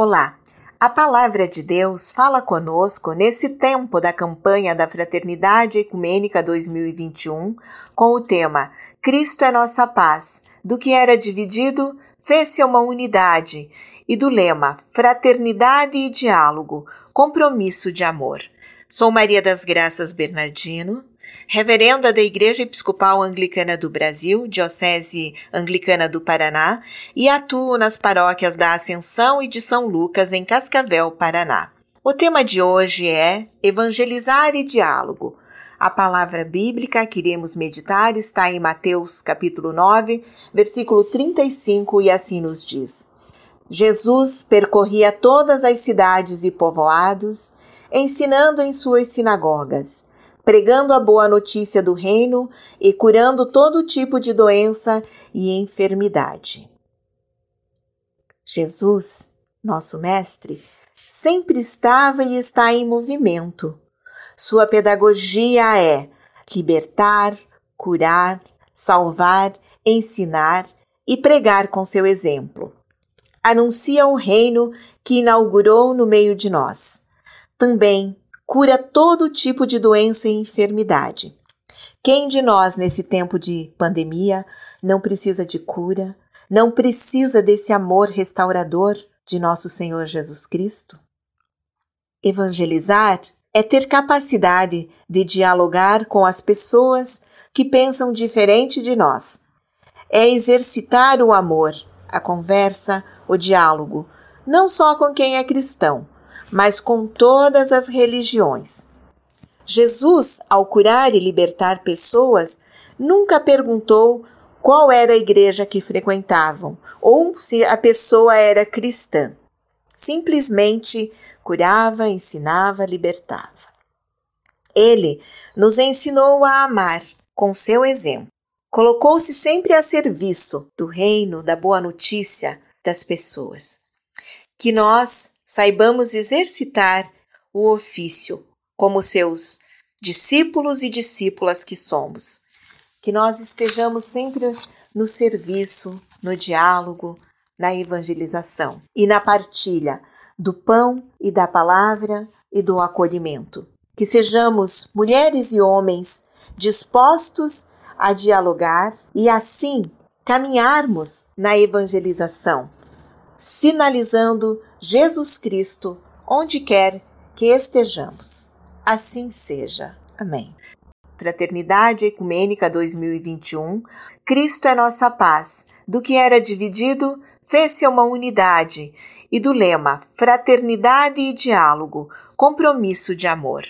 Olá! A palavra de Deus fala conosco nesse tempo da campanha da Fraternidade Ecumênica 2021 com o tema Cristo é nossa paz. Do que era dividido, fez-se uma unidade e do lema Fraternidade e Diálogo, Compromisso de Amor. Sou Maria das Graças Bernardino, reverenda da Igreja Episcopal Anglicana do Brasil, Diocese Anglicana do Paraná, e atuo nas paróquias da Ascensão e de São Lucas, em Cascavel, Paraná. O tema de hoje é Evangelizar e Diálogo. A palavra bíblica que iremos meditar está em Mateus capítulo 9, versículo 35 e assim nos diz: Jesus percorria todas as cidades e povoados, ensinando em suas sinagogas pregando a boa notícia do reino e curando todo tipo de doença e enfermidade. Jesus, nosso Mestre, sempre estava e está em movimento. Sua pedagogia é libertar, curar, salvar, ensinar e pregar com seu exemplo. Anuncia o reino que inaugurou no meio de nós. Também cura todo tipo de doença e enfermidade. Quem de nós, nesse tempo de pandemia, não precisa de cura, não precisa desse amor restaurador de nosso Senhor Jesus Cristo? Evangelizar é ter capacidade de dialogar com as pessoas que pensam diferente de nós. É exercitar o amor, a conversa, o diálogo, não só com quem é cristão, mas com todas as religiões. Jesus, ao curar e libertar pessoas, nunca perguntou qual era a igreja que frequentavam ou se a pessoa era cristã. Simplesmente curava, ensinava, libertava. Ele nos ensinou a amar com seu exemplo. Colocou-se sempre a serviço do reino da boa notícia das pessoas. Que nós saibamos exercitar o ofício como seus discípulos e discípulas que somos. Que nós estejamos sempre no serviço, no diálogo, na evangelização e na partilha do pão e da palavra e do acolhimento. Que sejamos mulheres e homens dispostos a dialogar e assim caminharmos na evangelização sinalizando Jesus Cristo onde quer que estejamos. Assim seja. Amém. Fraternidade Ecumênica 2021, Cristo é nossa paz. Do que era dividido, fez-se uma unidade. E do lema Fraternidade e Diálogo, Compromisso de Amor.